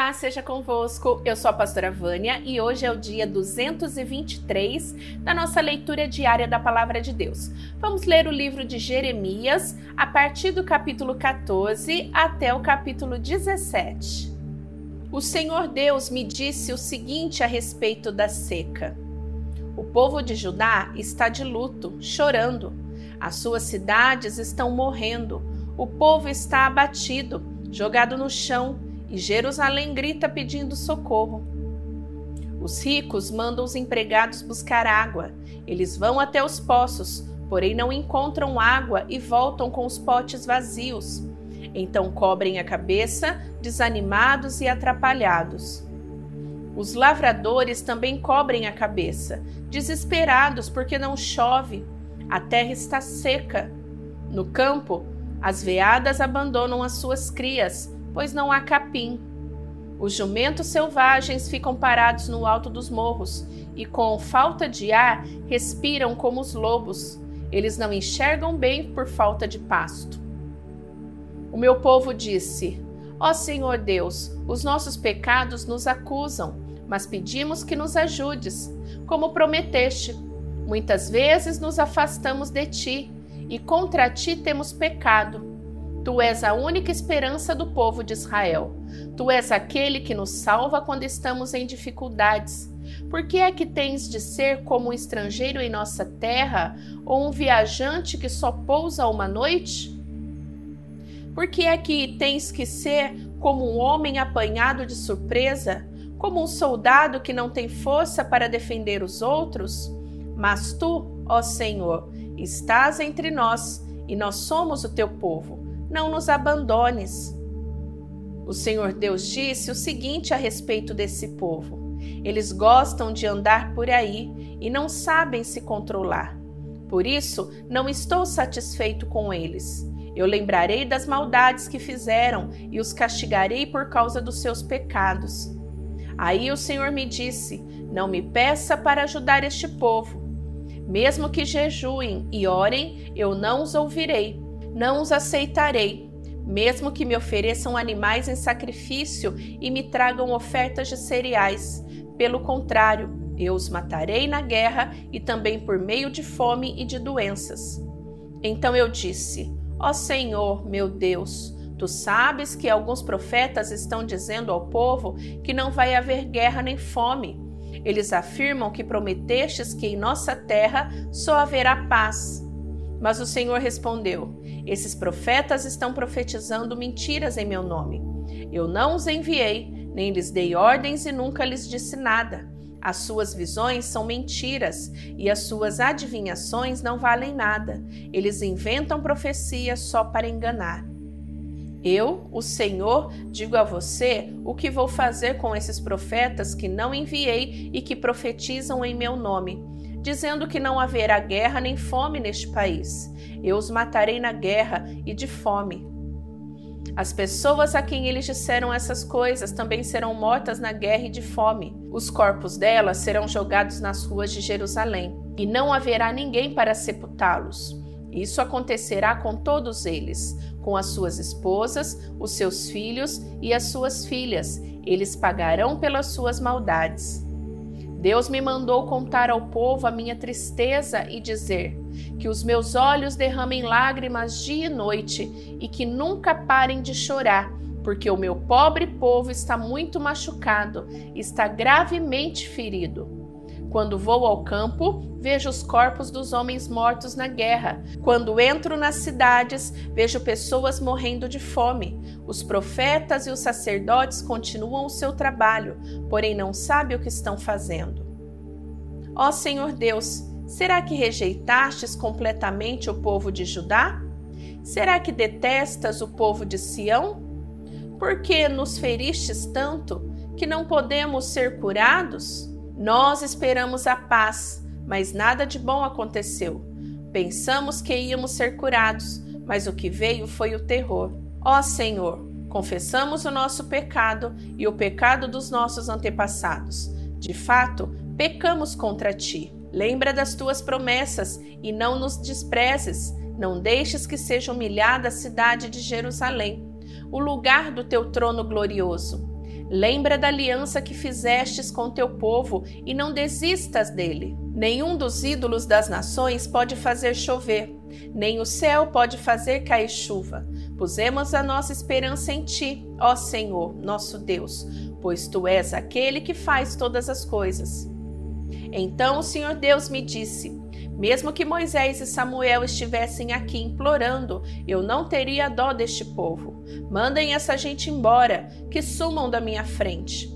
paz seja convosco. Eu sou a pastora Vânia e hoje é o dia 223 da nossa leitura diária da palavra de Deus. Vamos ler o livro de Jeremias a partir do capítulo 14 até o capítulo 17. O Senhor Deus me disse o seguinte a respeito da seca: O povo de Judá está de luto, chorando. As suas cidades estão morrendo. O povo está abatido, jogado no chão e Jerusalém grita pedindo socorro. Os ricos mandam os empregados buscar água. Eles vão até os poços, porém não encontram água e voltam com os potes vazios. Então cobrem a cabeça, desanimados e atrapalhados. Os lavradores também cobrem a cabeça, desesperados porque não chove. A terra está seca. No campo, as veadas abandonam as suas crias, pois não há capim. Os jumentos selvagens ficam parados no alto dos morros e, com falta de ar, respiram como os lobos. Eles não enxergam bem por falta de pasto. O meu povo disse: Ó Senhor Deus, os nossos pecados nos acusam, mas pedimos que nos ajudes, como prometeste. Muitas vezes nos afastamos de ti e contra ti temos pecado. Tu és a única esperança do povo de Israel. Tu és aquele que nos salva quando estamos em dificuldades. Por que é que tens de ser como um estrangeiro em nossa terra ou um viajante que só pousa uma noite? Por que é que tens que ser como um homem apanhado de surpresa, como um soldado que não tem força para defender os outros? Mas tu, ó Senhor, estás entre nós e nós somos o teu povo não nos abandones. O Senhor Deus disse o seguinte a respeito desse povo: eles gostam de andar por aí e não sabem se controlar. Por isso, não estou satisfeito com eles. Eu lembrarei das maldades que fizeram e os castigarei por causa dos seus pecados. Aí o Senhor me disse: Não me peça para ajudar este povo. Mesmo que jejuem e orem, eu não os ouvirei não os aceitarei, mesmo que me ofereçam animais em sacrifício e me tragam ofertas de cereais. Pelo contrário, eu os matarei na guerra e também por meio de fome e de doenças. Então eu disse: Ó Senhor, meu Deus, tu sabes que alguns profetas estão dizendo ao povo que não vai haver guerra nem fome. Eles afirmam que prometestes que em nossa terra só haverá paz. Mas o Senhor respondeu: Esses profetas estão profetizando mentiras em meu nome. Eu não os enviei, nem lhes dei ordens e nunca lhes disse nada. As suas visões são mentiras e as suas adivinhações não valem nada. Eles inventam profecias só para enganar. Eu, o Senhor, digo a você o que vou fazer com esses profetas que não enviei e que profetizam em meu nome dizendo que não haverá guerra nem fome neste país. Eu os matarei na guerra e de fome. As pessoas a quem eles disseram essas coisas também serão mortas na guerra e de fome. Os corpos delas serão jogados nas ruas de Jerusalém, e não haverá ninguém para sepultá-los. Isso acontecerá com todos eles, com as suas esposas, os seus filhos e as suas filhas. Eles pagarão pelas suas maldades. Deus me mandou contar ao povo a minha tristeza e dizer: que os meus olhos derramem lágrimas dia e noite e que nunca parem de chorar, porque o meu pobre povo está muito machucado, está gravemente ferido. Quando vou ao campo, vejo os corpos dos homens mortos na guerra. Quando entro nas cidades, vejo pessoas morrendo de fome. Os profetas e os sacerdotes continuam o seu trabalho, porém não sabem o que estão fazendo. Ó Senhor Deus, será que rejeitastes completamente o povo de Judá? Será que detestas o povo de Sião? Por que nos feristes tanto que não podemos ser curados? Nós esperamos a paz, mas nada de bom aconteceu. Pensamos que íamos ser curados, mas o que veio foi o terror. Ó Senhor, confessamos o nosso pecado e o pecado dos nossos antepassados. De fato, pecamos contra ti. Lembra das tuas promessas e não nos desprezes. Não deixes que seja humilhada a cidade de Jerusalém, o lugar do teu trono glorioso. Lembra da aliança que fizestes com teu povo e não desistas dele. Nenhum dos ídolos das nações pode fazer chover, nem o céu pode fazer cair chuva. Pusemos a nossa esperança em ti, ó Senhor, nosso Deus, pois tu és aquele que faz todas as coisas. Então o Senhor Deus me disse: mesmo que Moisés e Samuel estivessem aqui implorando, eu não teria dó deste povo. Mandem essa gente embora, que sumam da minha frente.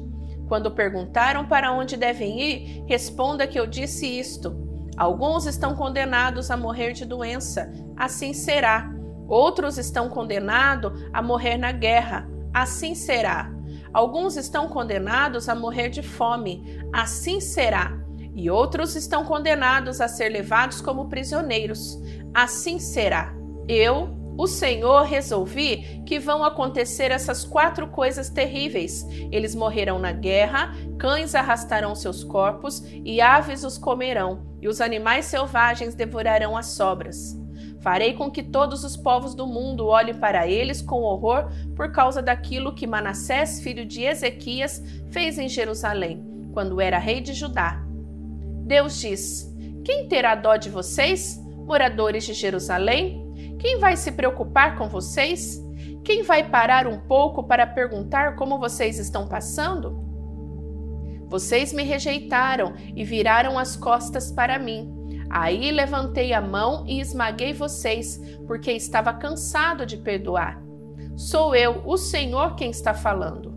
Quando perguntaram para onde devem ir, responda que eu disse isto: Alguns estão condenados a morrer de doença, assim será. Outros estão condenados a morrer na guerra, assim será. Alguns estão condenados a morrer de fome, assim será e outros estão condenados a ser levados como prisioneiros. Assim será. Eu, o Senhor, resolvi que vão acontecer essas quatro coisas terríveis. Eles morrerão na guerra, cães arrastarão seus corpos e aves os comerão, e os animais selvagens devorarão as sobras. Farei com que todos os povos do mundo olhem para eles com horror por causa daquilo que Manassés, filho de Ezequias, fez em Jerusalém, quando era rei de Judá Deus diz: Quem terá dó de vocês, moradores de Jerusalém? Quem vai se preocupar com vocês? Quem vai parar um pouco para perguntar como vocês estão passando? Vocês me rejeitaram e viraram as costas para mim. Aí levantei a mão e esmaguei vocês, porque estava cansado de perdoar. Sou eu, o Senhor, quem está falando.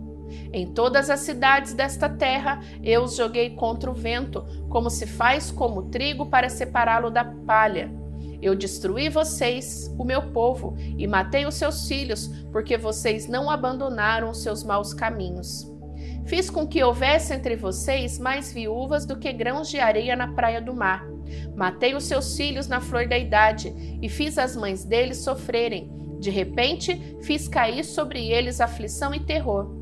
Em todas as cidades desta terra eu os joguei contra o vento, como se faz como trigo para separá-lo da palha. Eu destruí vocês, o meu povo, e matei os seus filhos, porque vocês não abandonaram os seus maus caminhos. Fiz com que houvesse entre vocês mais viúvas do que grãos de areia na praia do mar. Matei os seus filhos na flor da idade e fiz as mães deles sofrerem. De repente, fiz cair sobre eles aflição e terror.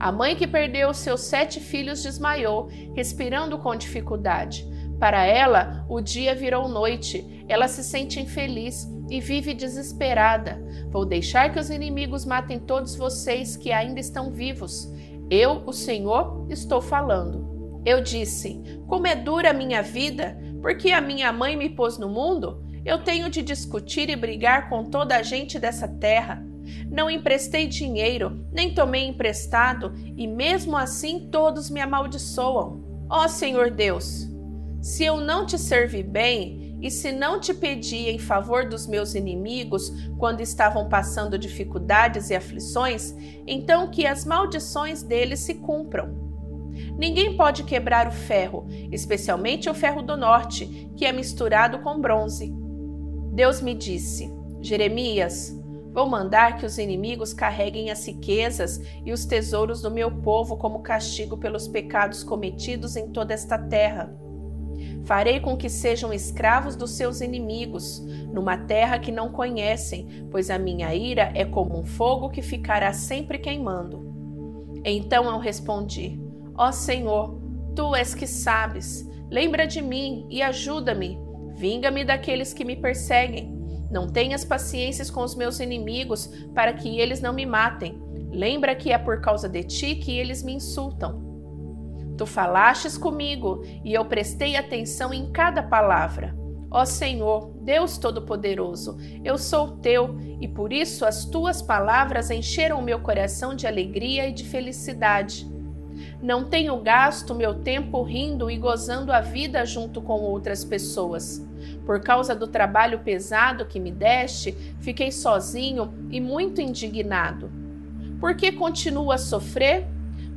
A mãe que perdeu seus sete filhos desmaiou, respirando com dificuldade. Para ela, o dia virou noite. Ela se sente infeliz e vive desesperada. Vou deixar que os inimigos matem todos vocês que ainda estão vivos. Eu, o Senhor, estou falando. Eu disse: Como é dura a minha vida, porque a minha mãe me pôs no mundo? Eu tenho de discutir e brigar com toda a gente dessa terra. Não emprestei dinheiro, nem tomei emprestado, e mesmo assim todos me amaldiçoam. Ó Senhor Deus, se eu não te servi bem, e se não te pedi em favor dos meus inimigos quando estavam passando dificuldades e aflições, então que as maldições deles se cumpram. Ninguém pode quebrar o ferro, especialmente o ferro do norte, que é misturado com bronze. Deus me disse: Jeremias, Vou mandar que os inimigos carreguem as riquezas e os tesouros do meu povo como castigo pelos pecados cometidos em toda esta terra. Farei com que sejam escravos dos seus inimigos, numa terra que não conhecem, pois a minha ira é como um fogo que ficará sempre queimando. Então eu respondi: Ó oh Senhor, tu és que sabes, lembra de mim e ajuda-me. Vinga-me daqueles que me perseguem não tenhas paciências com os meus inimigos, para que eles não me matem. Lembra que é por causa de ti que eles me insultam. Tu falastes comigo e eu prestei atenção em cada palavra. Ó Senhor, Deus Todo-Poderoso, eu sou teu e por isso as tuas palavras encheram o meu coração de alegria e de felicidade. Não tenho gasto meu tempo rindo e gozando a vida junto com outras pessoas. Por causa do trabalho pesado que me deste, fiquei sozinho e muito indignado. Por que continuo a sofrer?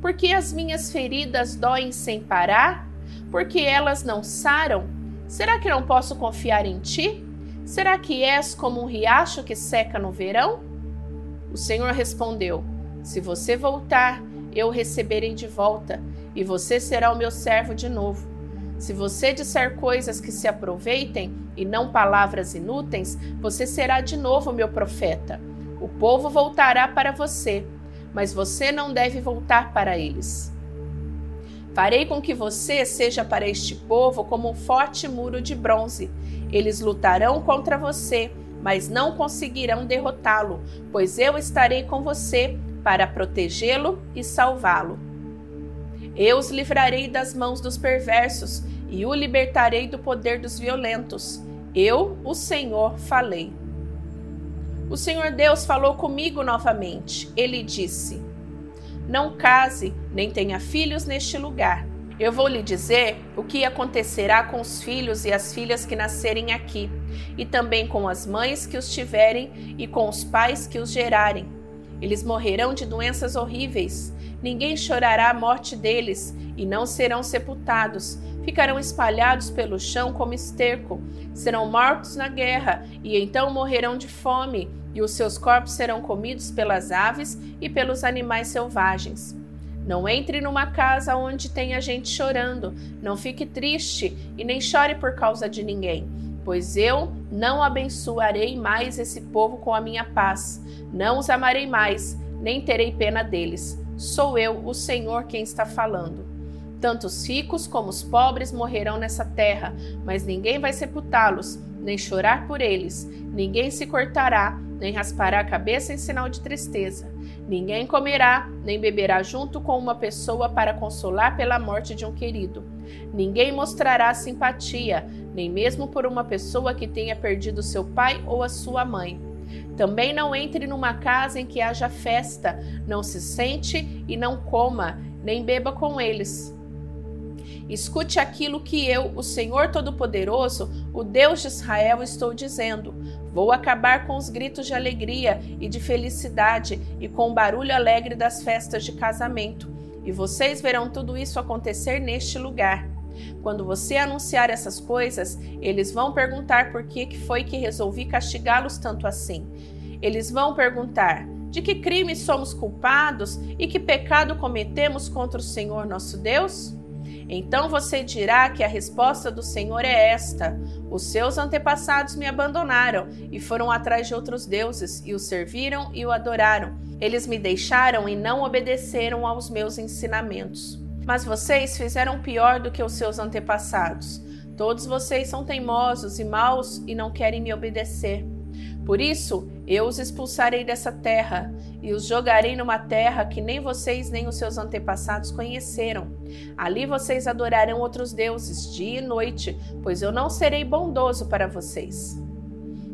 Por que as minhas feridas doem sem parar? Por que elas não saram? Será que não posso confiar em ti? Será que és como um riacho que seca no verão? O Senhor respondeu: Se você voltar, eu o receberei de volta, e você será o meu servo de novo. Se você disser coisas que se aproveitem e não palavras inúteis, você será de novo meu profeta. O povo voltará para você, mas você não deve voltar para eles. Farei com que você seja para este povo como um forte muro de bronze. Eles lutarão contra você, mas não conseguirão derrotá-lo, pois eu estarei com você para protegê-lo e salvá-lo. Eu os livrarei das mãos dos perversos e o libertarei do poder dos violentos. Eu, o Senhor, falei. O Senhor Deus falou comigo novamente. Ele disse: Não case, nem tenha filhos neste lugar. Eu vou lhe dizer o que acontecerá com os filhos e as filhas que nascerem aqui, e também com as mães que os tiverem e com os pais que os gerarem. Eles morrerão de doenças horríveis. Ninguém chorará a morte deles e não serão sepultados. Ficarão espalhados pelo chão como esterco. Serão mortos na guerra e então morrerão de fome, e os seus corpos serão comidos pelas aves e pelos animais selvagens. Não entre numa casa onde tenha gente chorando. Não fique triste e nem chore por causa de ninguém, pois eu não abençoarei mais esse povo com a minha paz. Não os amarei mais, nem terei pena deles. Sou eu, o Senhor, quem está falando. Tanto os ricos como os pobres morrerão nessa terra, mas ninguém vai sepultá-los, nem chorar por eles. Ninguém se cortará, nem raspará a cabeça em sinal de tristeza. Ninguém comerá, nem beberá junto com uma pessoa para consolar pela morte de um querido. Ninguém mostrará simpatia, nem mesmo por uma pessoa que tenha perdido seu pai ou a sua mãe. Também não entre numa casa em que haja festa, não se sente e não coma, nem beba com eles. Escute aquilo que eu, o Senhor Todo-Poderoso, o Deus de Israel, estou dizendo. Vou acabar com os gritos de alegria e de felicidade e com o barulho alegre das festas de casamento. E vocês verão tudo isso acontecer neste lugar. Quando você anunciar essas coisas, eles vão perguntar por que foi que resolvi castigá-los tanto assim. Eles vão perguntar: de que crime somos culpados e que pecado cometemos contra o Senhor nosso Deus? Então você dirá que a resposta do Senhor é esta: Os seus antepassados me abandonaram e foram atrás de outros deuses e o serviram e o adoraram. Eles me deixaram e não obedeceram aos meus ensinamentos. Mas vocês fizeram pior do que os seus antepassados. Todos vocês são teimosos e maus e não querem me obedecer. Por isso, eu os expulsarei dessa terra e os jogarei numa terra que nem vocês nem os seus antepassados conheceram. Ali vocês adorarão outros deuses dia e noite, pois eu não serei bondoso para vocês.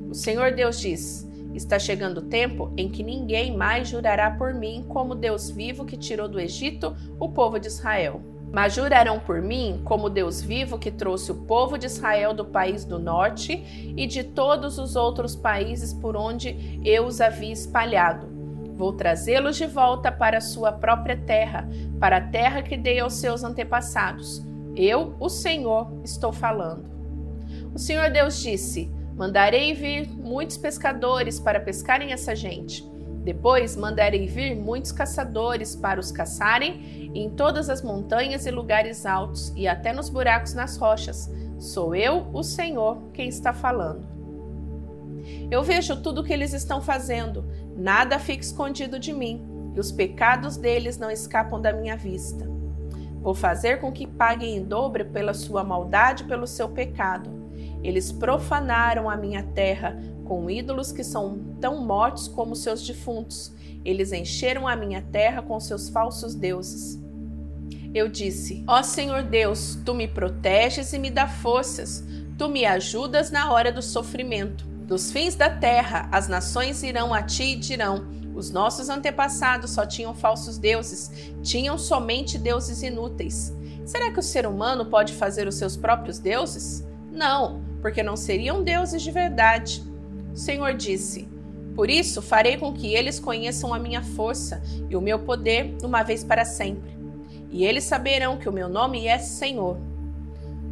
O Senhor Deus diz: Está chegando o tempo em que ninguém mais jurará por mim como Deus vivo que tirou do Egito o povo de Israel. Mas jurarão por mim, como Deus vivo que trouxe o povo de Israel do país do norte e de todos os outros países por onde eu os havia espalhado. Vou trazê-los de volta para a sua própria terra, para a terra que dei aos seus antepassados. Eu, o Senhor, estou falando. O Senhor Deus disse: Mandarei vir muitos pescadores para pescarem essa gente. Depois mandarei vir muitos caçadores para os caçarem em todas as montanhas e lugares altos e até nos buracos nas rochas. Sou eu, o Senhor, quem está falando. Eu vejo tudo o que eles estão fazendo, nada fica escondido de mim, e os pecados deles não escapam da minha vista. Vou fazer com que paguem em dobro pela sua maldade e pelo seu pecado. Eles profanaram a minha terra com ídolos que são tão mortos como seus defuntos. Eles encheram a minha terra com seus falsos deuses. Eu disse: Ó Senhor Deus, tu me proteges e me dá forças. Tu me ajudas na hora do sofrimento. Dos fins da terra, as nações irão a ti e dirão: Os nossos antepassados só tinham falsos deuses, tinham somente deuses inúteis. Será que o ser humano pode fazer os seus próprios deuses? Não, porque não seriam deuses de verdade. O Senhor disse: Por isso farei com que eles conheçam a minha força e o meu poder uma vez para sempre. E eles saberão que o meu nome é Senhor.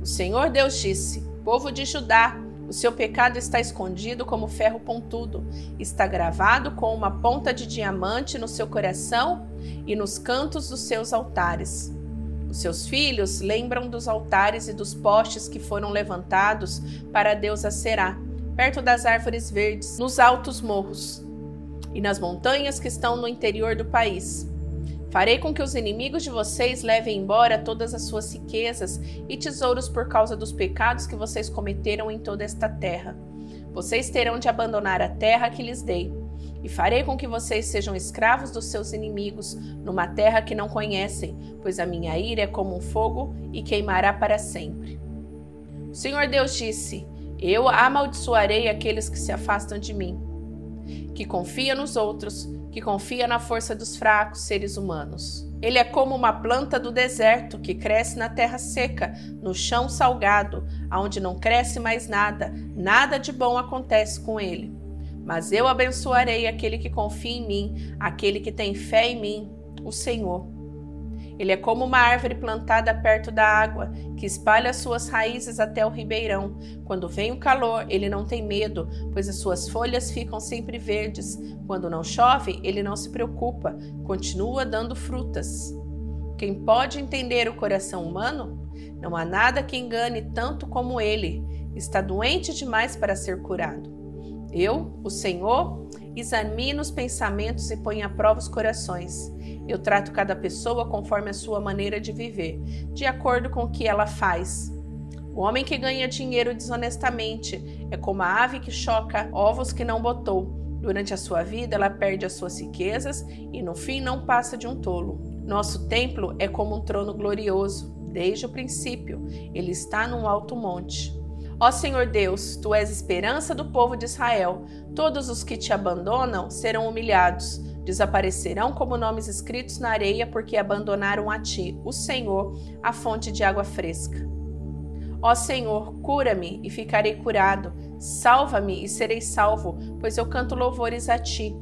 O Senhor Deus disse: Povo de Judá, o seu pecado está escondido como ferro pontudo, está gravado com uma ponta de diamante no seu coração e nos cantos dos seus altares. Os seus filhos lembram dos altares e dos postes que foram levantados para a Será, perto das árvores verdes, nos altos morros e nas montanhas que estão no interior do país. Farei com que os inimigos de vocês levem embora todas as suas riquezas e tesouros por causa dos pecados que vocês cometeram em toda esta terra. Vocês terão de abandonar a terra que lhes dei e farei com que vocês sejam escravos dos seus inimigos, numa terra que não conhecem, pois a minha ira é como um fogo e queimará para sempre. O Senhor Deus disse: Eu amaldiçoarei aqueles que se afastam de mim, que confia nos outros, que confia na força dos fracos seres humanos. Ele é como uma planta do deserto que cresce na terra seca, no chão salgado, aonde não cresce mais nada, nada de bom acontece com ele. Mas eu abençoarei aquele que confia em mim, aquele que tem fé em mim, o Senhor. Ele é como uma árvore plantada perto da água, que espalha suas raízes até o ribeirão. Quando vem o calor, ele não tem medo, pois as suas folhas ficam sempre verdes. Quando não chove, ele não se preocupa, continua dando frutas. Quem pode entender o coração humano? Não há nada que engane tanto como ele. Está doente demais para ser curado. Eu, o Senhor, examino os pensamentos e ponho à prova os corações. Eu trato cada pessoa conforme a sua maneira de viver, de acordo com o que ela faz. O homem que ganha dinheiro desonestamente é como a ave que choca ovos que não botou. Durante a sua vida, ela perde as suas riquezas e no fim não passa de um tolo. Nosso templo é como um trono glorioso, desde o princípio. Ele está num alto monte. Ó Senhor Deus, tu és esperança do povo de Israel. Todos os que te abandonam serão humilhados desaparecerão como nomes escritos na areia, porque abandonaram a ti, o Senhor, a fonte de água fresca. Ó Senhor, cura-me e ficarei curado, salva-me e serei salvo, pois eu canto louvores a ti.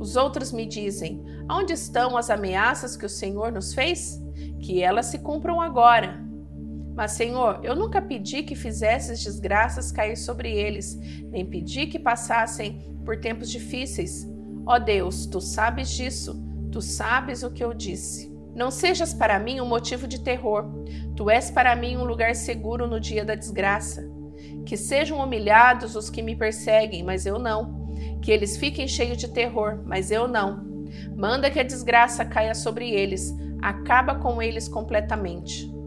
Os outros me dizem: Onde estão as ameaças que o Senhor nos fez? Que elas se cumpram agora. Mas, Senhor, eu nunca pedi que fizesses desgraças cair sobre eles, nem pedi que passassem por tempos difíceis. Ó oh Deus, tu sabes disso, tu sabes o que eu disse. Não sejas para mim um motivo de terror, tu és para mim um lugar seguro no dia da desgraça. Que sejam humilhados os que me perseguem, mas eu não. Que eles fiquem cheios de terror, mas eu não. Manda que a desgraça caia sobre eles, acaba com eles completamente.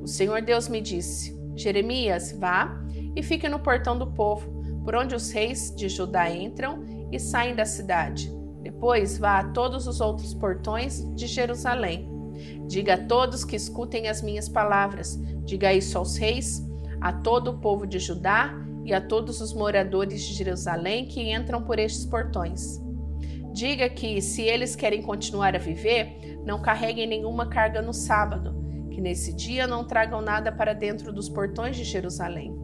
O Senhor Deus me disse: Jeremias, vá e fique no portão do povo, por onde os reis de Judá entram e saem da cidade. Depois vá a todos os outros portões de Jerusalém. Diga a todos que escutem as minhas palavras. Diga isso aos reis, a todo o povo de Judá e a todos os moradores de Jerusalém que entram por estes portões. Diga que, se eles querem continuar a viver, não carreguem nenhuma carga no sábado, que nesse dia não tragam nada para dentro dos portões de Jerusalém,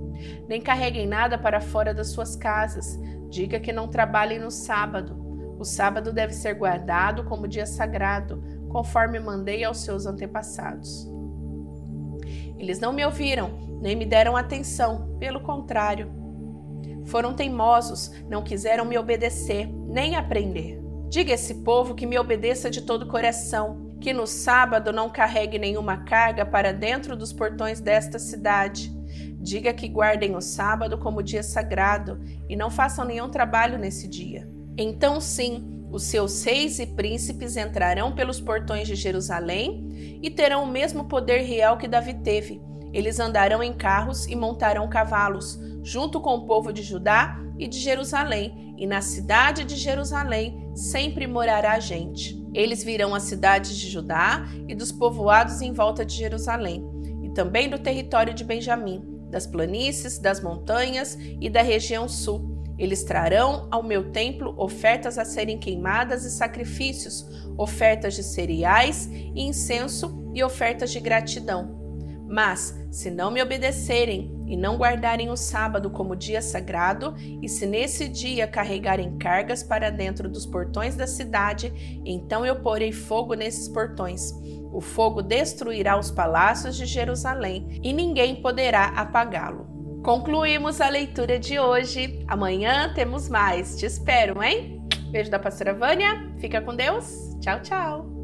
nem carreguem nada para fora das suas casas, Diga que não trabalhem no sábado. O sábado deve ser guardado como dia sagrado, conforme mandei aos seus antepassados. Eles não me ouviram, nem me deram atenção, pelo contrário. Foram teimosos, não quiseram me obedecer, nem aprender. Diga a esse povo que me obedeça de todo o coração, que no sábado não carregue nenhuma carga para dentro dos portões desta cidade Diga que guardem o sábado como dia sagrado e não façam nenhum trabalho nesse dia. Então, sim, os seus reis e príncipes entrarão pelos portões de Jerusalém e terão o mesmo poder real que Davi teve. Eles andarão em carros e montarão cavalos, junto com o povo de Judá e de Jerusalém, e na cidade de Jerusalém sempre morará gente. Eles virão as cidades de Judá e dos povoados em volta de Jerusalém, e também do território de Benjamim das planícies, das montanhas e da região sul. Eles trarão ao meu templo ofertas a serem queimadas e sacrifícios, ofertas de cereais e incenso e ofertas de gratidão. Mas, se não me obedecerem e não guardarem o sábado como dia sagrado, e se nesse dia carregarem cargas para dentro dos portões da cidade, então eu porei fogo nesses portões o fogo destruirá os palácios de Jerusalém e ninguém poderá apagá-lo. Concluímos a leitura de hoje. Amanhã temos mais. Te espero, hein? Beijo da pastora Vânia. Fica com Deus. Tchau, tchau.